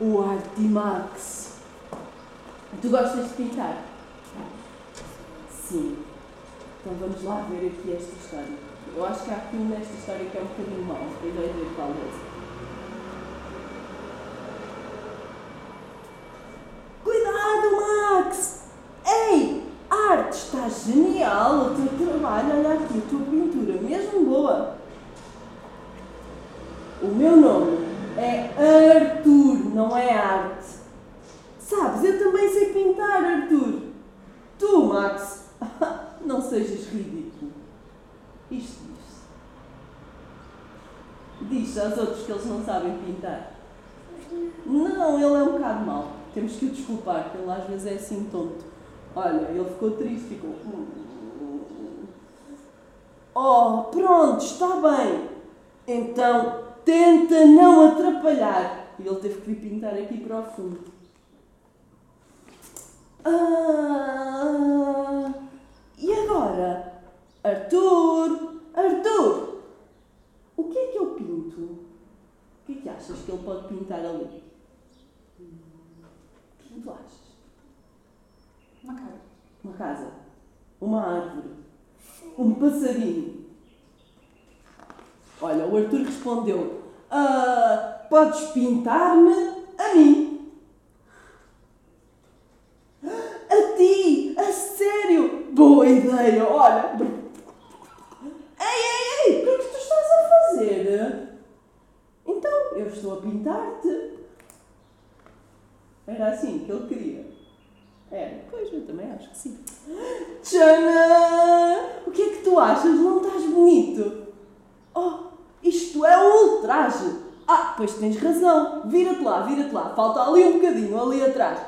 O Artimax. Tu gostas de pintar? Sim. Então vamos lá ver aqui esta história. Eu acho que há aqui nesta história que é um bocadinho mau. Depois vais ver qual é. Cuidado, Max! Ei! Arte, está genial o teu trabalho. Olha aqui, a tua pintura, mesmo boa. O meu nome é Arthur, não é arte. Sabes, eu também sei pintar, Arthur. Tu, Max, não sejas ridículo. Isto diz-se. Diz aos outros que eles não sabem pintar. Não, ele é um bocado mau. Temos que o desculpar, porque ele às vezes é assim tonto. Olha, ele ficou triste, ficou. Oh, pronto, está bem. Então, tenta não atrapalhar. E ele teve que vir pintar aqui para o fundo. Ah, e agora? Arthur! Arthur! O que é que eu pinto? O que é que achas que ele pode pintar ali? O que é que tu achas? Uma cara. Uma casa? Uma árvore? Um passarinho? Olha, o Arthur respondeu: "Ah, Podes pintar-me a mim. A ti! A sério! Boa ideia! Olha! Ei, ei, ei! O que é que tu estás a fazer? Então, eu estou a pintar-te. Era assim que ele queria. É, pois eu também acho que sim. Tchana! O que é que tu achas? Não estás bonito? Oh, isto é um ultraje! Ah, pois tens razão. Vira-te lá, vira-te lá. Falta ali um bocadinho, ali atrás.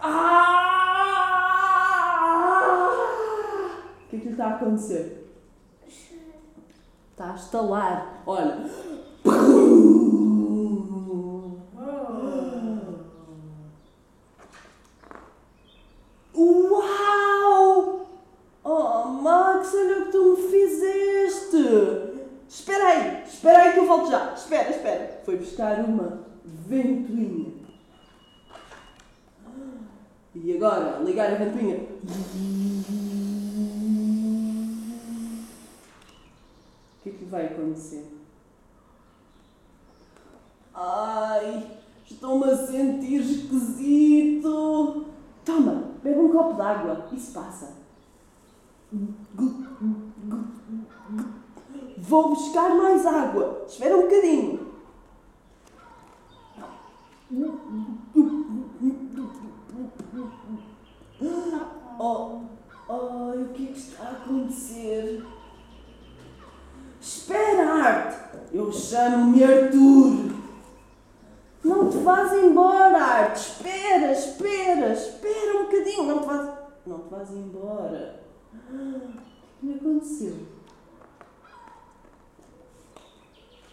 Ah! O que é que lhe está a acontecer? Está a estalar. Olha. Uau! Oh, Max, olha o que tu me fizeste! Espera aí, espera aí que eu volto já. Espera, espera. Foi buscar uma ventoinha. E agora, ligar a ventoinha. O que é que vai acontecer? Ai, estou-me a sentir esquisito. Toma, bebe um copo de água. Isso passa. Vou buscar mais água. Espera um bocadinho. Oh, ai, o que é que está a acontecer? Espera, Arte! Eu chamo-me Arthur. Não te vás embora, Arte. Espera, espera, espera um bocadinho. Não te vás, não te vás embora. O que me aconteceu?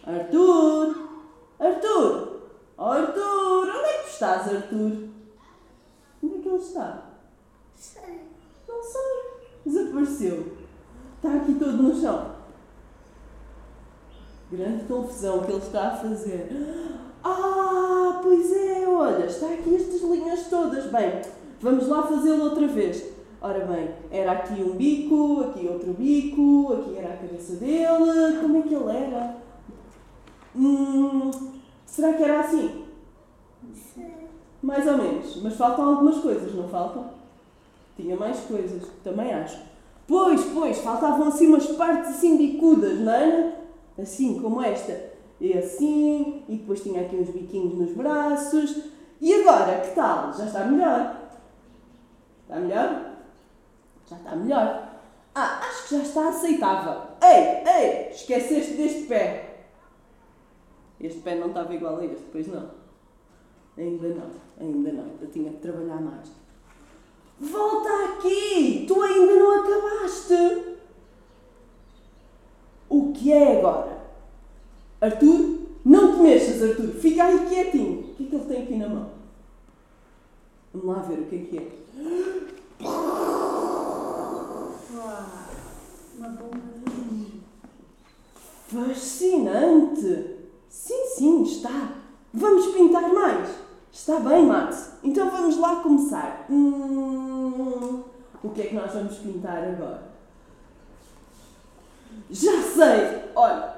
Arthur! Arthur! Oh, Arthur! Onde é que tu estás, Arthur? Onde é que ele está? Sei. Não sei. Desapareceu. Está aqui todo no chão. Grande confusão que ele está a fazer. Ah, pois é, olha, está aqui estas linhas todas. Bem, vamos lá fazê-lo outra vez. Ora bem, era aqui um bico, aqui outro bico, aqui era a cabeça dele. Como é que ele era? Hum, será que era assim? Sei. Mais ou menos. Mas faltam algumas coisas, não faltam? Tinha mais coisas, também acho. Pois, pois, faltavam assim umas partes assim bicudas, não era? Assim, como esta. E assim, e depois tinha aqui uns biquinhos nos braços. E agora, que tal? Já está melhor? Está melhor? Já está melhor. Ah, acho que já está aceitável. Ei, ei, esqueceste deste pé. Este pé não estava igual a este, pois não. Ainda não, ainda não. Eu tinha que trabalhar mais. Volta aqui! Tu ainda não acabaste! O que é agora? Arthur? Não te mexas, Arthur! Fica aí quietinho! O que é que ele tem aqui na mão? Vamos lá ver o que é que é. Uma bomba de Fascinante! Sim, sim, está. Vamos pintar mais? Está bem, Max. Então vamos lá começar. Hum, o que é que nós vamos pintar agora? Já sei! Olha,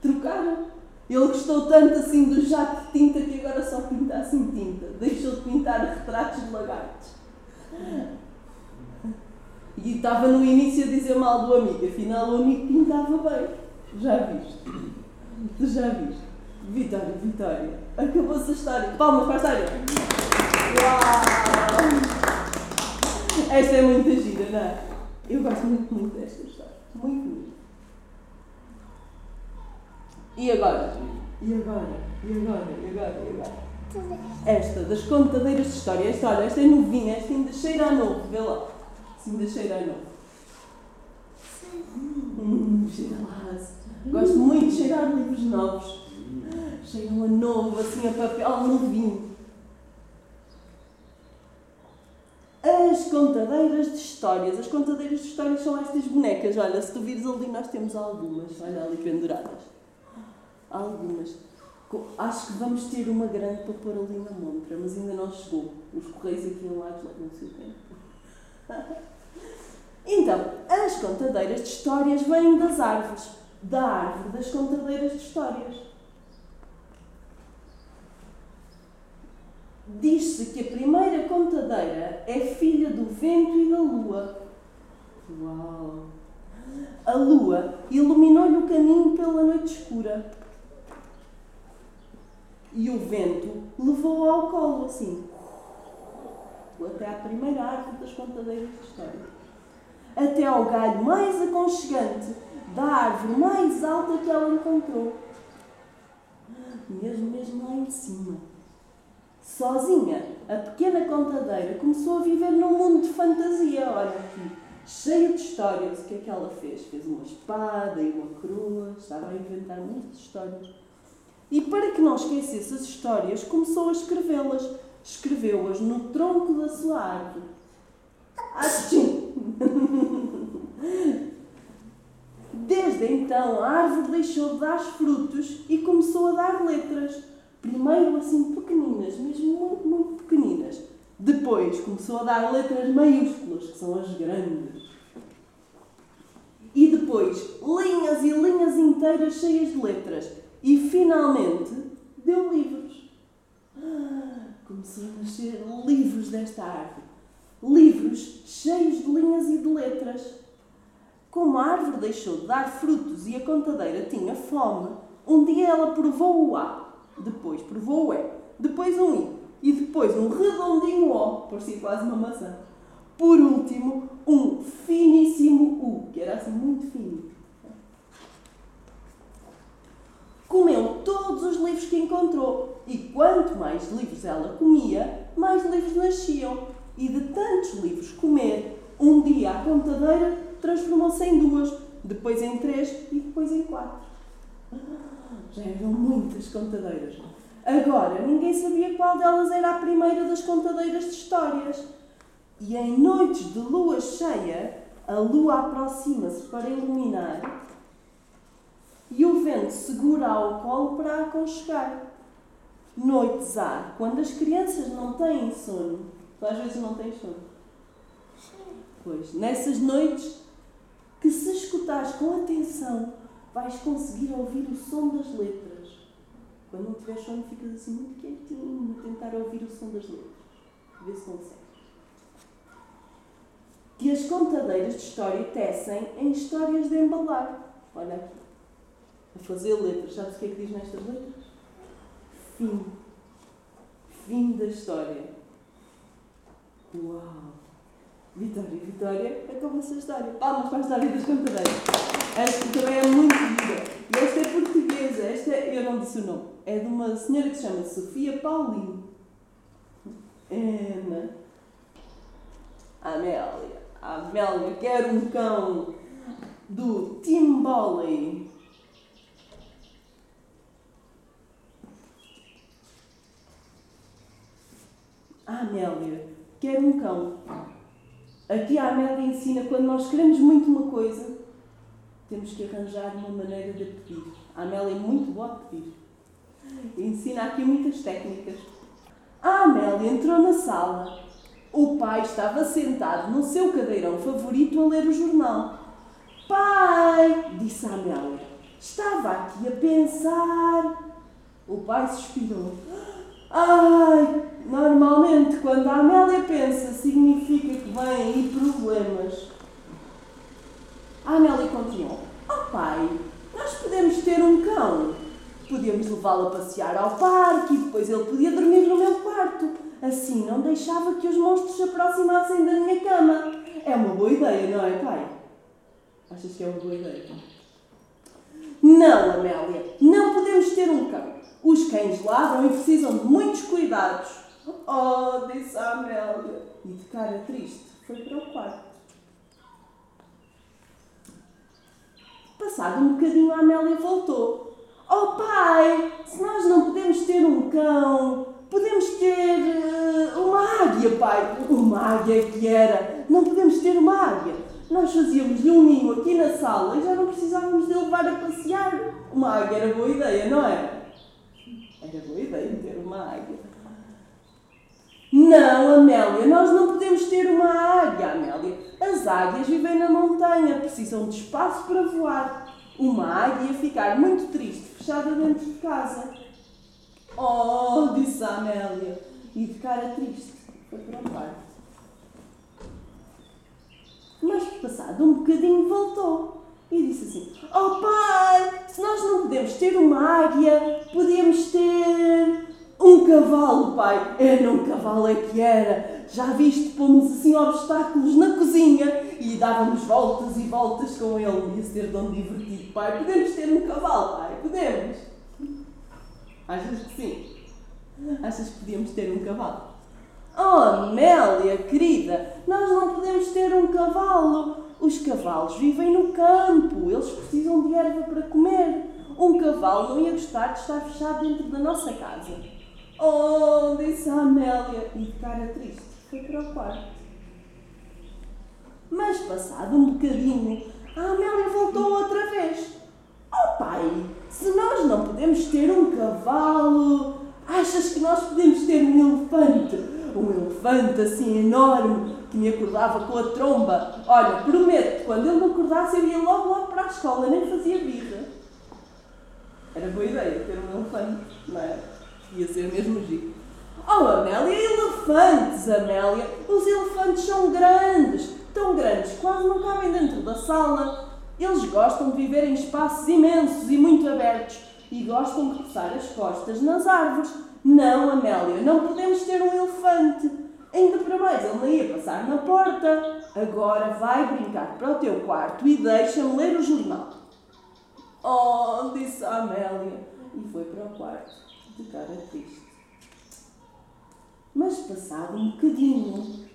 trocaram. Ele gostou tanto assim do jato de tinta que agora só pinta assim tinta. Deixou de pintar retratos de lagartos. E estava no início a dizer mal do amigo, afinal o amigo pintava bem. Já viste? Já viste? Vitória, Vitória. Acabou-se a história. Palmas para a história. Uau! Esta é muito gira, não é? Eu gosto muito, muito desta história. Muito, muito. E agora? E agora? E agora? E agora? E agora? Esta, das contadeiras de história. Esta, olha, esta é novinha, esta ainda cheira a novo, vê lá. Se ainda cheira a novo. Hum, cheira lá. Gosto muito de cheirar livros novos. Cheiram a novo, assim, a papel novinho. As contadeiras de histórias. As contadeiras de histórias são estas bonecas. Olha, se tu vires ali, nós temos algumas. Olha ali penduradas. Algumas. Acho que vamos ter uma grande para pôr ali na montra, mas ainda não chegou. Os correios aqui em Lagos levam o seu tempo. Então, as contadeiras de histórias vêm das árvores. Da árvore das contadeiras de histórias. Diz-se que a primeira contadeira é filha do vento e da lua. Uau! A lua iluminou-lhe o caminho pela noite escura. E o vento levou-a ao colo, assim, até à primeira árvore das contadeiras de história. Até ao galho mais aconchegante da árvore mais alta que ela encontrou. Mesmo, mesmo lá em cima. Sozinha, a pequena contadeira começou a viver num mundo de fantasia. Olha aqui, cheio de histórias. O que é que ela fez? Fez uma espada e uma coroa. Estava a inventar muitas histórias. E para que não esquecesse as histórias, começou a escrevê-las. Escreveu-as no tronco da sua árvore. Assim. Desde então, a árvore deixou de dar frutos e começou a dar letras. Primeiro assim pequeninas, mesmo muito, muito pequeninas. Depois começou a dar letras maiúsculas, que são as grandes. E depois linhas e linhas inteiras cheias de letras e finalmente deu livros. Começou a nascer livros desta árvore. Livros cheios de linhas e de letras. Como a árvore deixou de dar frutos e a contadeira tinha fome, um dia ela provou o A, depois provou o E, depois um I e depois um redondinho O, parecia quase uma maçã. Por último, um finíssimo U, que era assim muito fino. comeu todos os livros que encontrou. E quanto mais livros ela comia, mais livros nasciam. E de tantos livros comer, um dia a contadeira transformou-se em duas, depois em três e depois em quatro. Já eram muitas contadeiras. Agora, ninguém sabia qual delas era a primeira das contadeiras de histórias. E em noites de lua cheia, a lua aproxima-se para iluminar e o vento segura ao colo para a aconchegar. Noites há, quando as crianças não têm sono. Tu às vezes não tens sono? Pois, nessas noites que se escutares com atenção, vais conseguir ouvir o som das letras. Quando não tiver sono, ficas assim muito quietinho a tentar ouvir o som das letras. Vê se consegues. Que as contadeiras de história tecem em histórias de embalar. Olha aqui a fazer letras. Sabes o que é que diz nestas letras? Fim. Fim da história. Uau! Vitória, Vitória, acabou-se a história. Palmas para a história das contadeiras. Esta também é muito linda. E esta é portuguesa. Esta, é, eu não disse o nome. É de uma senhora que se chama Sofia Paulino. Ana. Amélia. Amélia quer um cão do Tim Boley. A Amélia quer um cão. A Amélia ensina quando nós queremos muito uma coisa, temos que arranjar uma maneira de pedir. A Amélia é muito boa a pedir. Ensina aqui muitas técnicas. A Amélia entrou na sala. O pai estava sentado no seu cadeirão favorito a ler o jornal. Pai, disse a Amélia, estava aqui a pensar. O pai suspirou. Ai, normalmente quando a Amélia pensa significa que vêm aí problemas. A Amélia continuou. Oh pai, nós podemos ter um cão. Podíamos levá-lo a passear ao parque e depois ele podia dormir no meu quarto. Assim não deixava que os monstros se aproximassem da minha cama. É uma boa ideia, não é, pai? Achas que é uma boa ideia? Não, Amélia, não podemos ter um cão. Os cães ladram e precisam de muitos cuidados. Oh, disse a Amélia. E de cara triste, foi para o quarto. Passado um bocadinho, a Amélia voltou. Oh pai, se nós não podemos ter um cão, podemos ter uh, uma águia, pai. Uma águia que era. Não podemos ter uma águia. Nós fazíamos-lhe um ninho aqui na sala e já não precisávamos de levar a passear. Uma águia era boa ideia, não era? Era boa ideia ter uma águia. Não, Amélia, nós não podemos ter uma águia, Amélia. As águias vivem na montanha, precisam de espaço para voar. Uma águia ia ficar muito triste, fechada dentro de casa. Oh, disse a Amélia, e de cara triste, foi para o quarto. Mas, passado um bocadinho, voltou e disse assim: Oh pai, se nós não podemos ter uma águia, podíamos ter um cavalo, pai. Era um cavalo é que era. Já viste, pomos assim obstáculos na cozinha e dávamos voltas e voltas com ele. Ia ser tão divertido, pai. Podemos ter um cavalo, pai. Podemos. Achas que sim? Achas que podíamos ter um cavalo? Oh, Amélia, querida, nós não podemos ter um cavalo. Os cavalos vivem no campo, eles precisam de erva para comer. Um cavalo não ia gostar de estar fechado dentro da nossa casa. Oh, disse a Amélia, e de cara triste, foi para o quarto. Mas, passado um bocadinho, a Amélia voltou outra vez. Oh, pai, se nós não podemos ter um cavalo, achas que nós podemos ter um elefante? Um elefante assim enorme que me acordava com a tromba. Olha, prometo, quando ele me acordasse, eu ia logo logo para a escola, nem fazia birra. Era boa ideia ter um elefante, não é? Ia ser mesmo giro. Oh, Amélia, elefantes, Amélia! Os elefantes são grandes, tão grandes, quase não cabem dentro da sala. Eles gostam de viver em espaços imensos e muito abertos e gostam de coçar as costas nas árvores. Não, Amélia, não podemos ter um elefante. Ainda para mais, ele não ia passar na porta. Agora vai brincar para o teu quarto e deixa-me ler o jornal. Oh, disse a Amélia e foi para o quarto, de cara triste. Mas passado um bocadinho,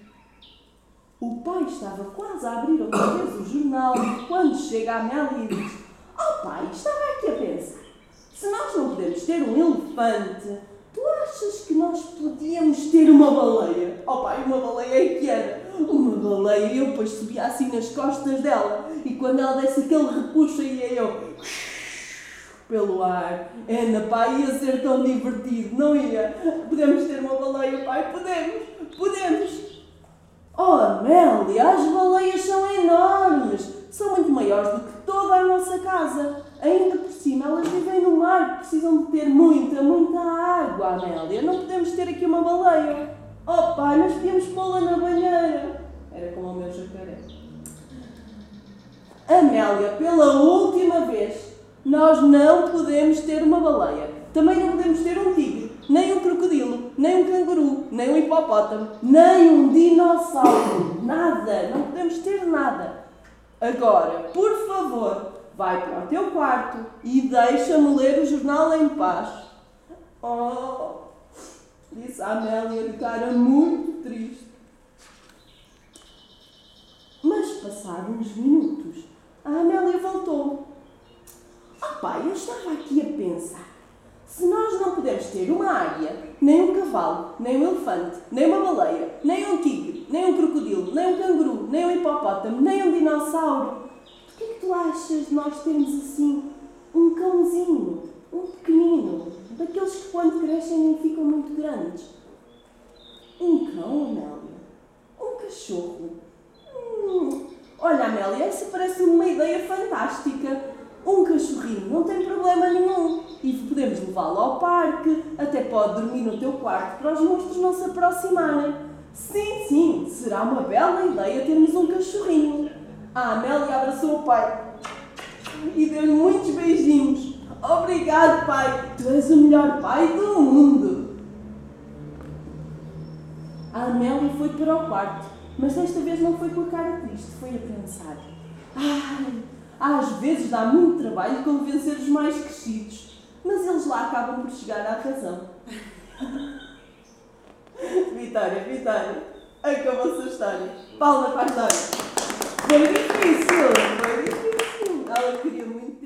o pai estava quase a abrir outra vez o jornal quando chega a Amélia e diz: Oh pai, estava aqui a pensar. Se nós não podemos ter um elefante, tu achas que nós podíamos ter uma baleia? Oh pai, uma baleia é que era. Uma baleia, eu depois subia assim nas costas dela e quando ela desse aquele repuxo ia eu pelo ar. Ana, pai, ia ser tão divertido, não ia? Podemos ter uma baleia, pai? Podemos, podemos. Oh, Amélia, as baleias são enormes. São muito maiores do que toda a nossa casa. Ainda por cima, elas vivem no mar, precisam de ter muita, muita água, Amélia. Não podemos ter aqui uma baleia. Oh, pai, nós podíamos pô-la na banheira. Era como o meu jacaré. Amélia, pela última vez, nós não podemos ter uma baleia. Também não podemos ter um tigre, nem um crocodilo, nem um canguru, nem um hipopótamo, nem um dinossauro. Nada, não podemos ter nada. Agora, por favor, vai para o teu quarto e deixa-me ler o jornal em paz. Oh, disse a Amélia de cara muito triste. Mas passaram uns minutos, a Amélia voltou. Pai, eu estava aqui a pensar. Se nós não pudermos ter uma águia, nem um cavalo, nem um elefante, nem uma baleia, nem um tigre, nem um crocodilo, nem um canguru, nem um hipopótamo, nem um dinossauro, por que é que tu achas de nós termos assim um cãozinho, um pequenino, daqueles que crescem e ficam muito grandes. Um cão, Amélia? Um cachorro? Hum, olha, Amélia, essa parece uma ideia fantástica. Um cachorrinho não tem problema nenhum e podemos levá-lo ao parque, até pode dormir no teu quarto para os monstros não se aproximarem. Sim, sim, será uma bela ideia termos um cachorrinho. A Amélia abraçou o pai e deu-lhe muitos beijinhos. Obrigado, pai, tu és o melhor pai do mundo. A Amélia foi para o quarto, mas desta vez não foi com a cara triste, foi a pensar. Ai, às vezes dá muito trabalho convencer os mais crescidos, mas eles lá acabam por chegar à razão. Vitória, Vitória, acabou-se a história. Palma para a história. Foi difícil, foi difícil. Ela queria muito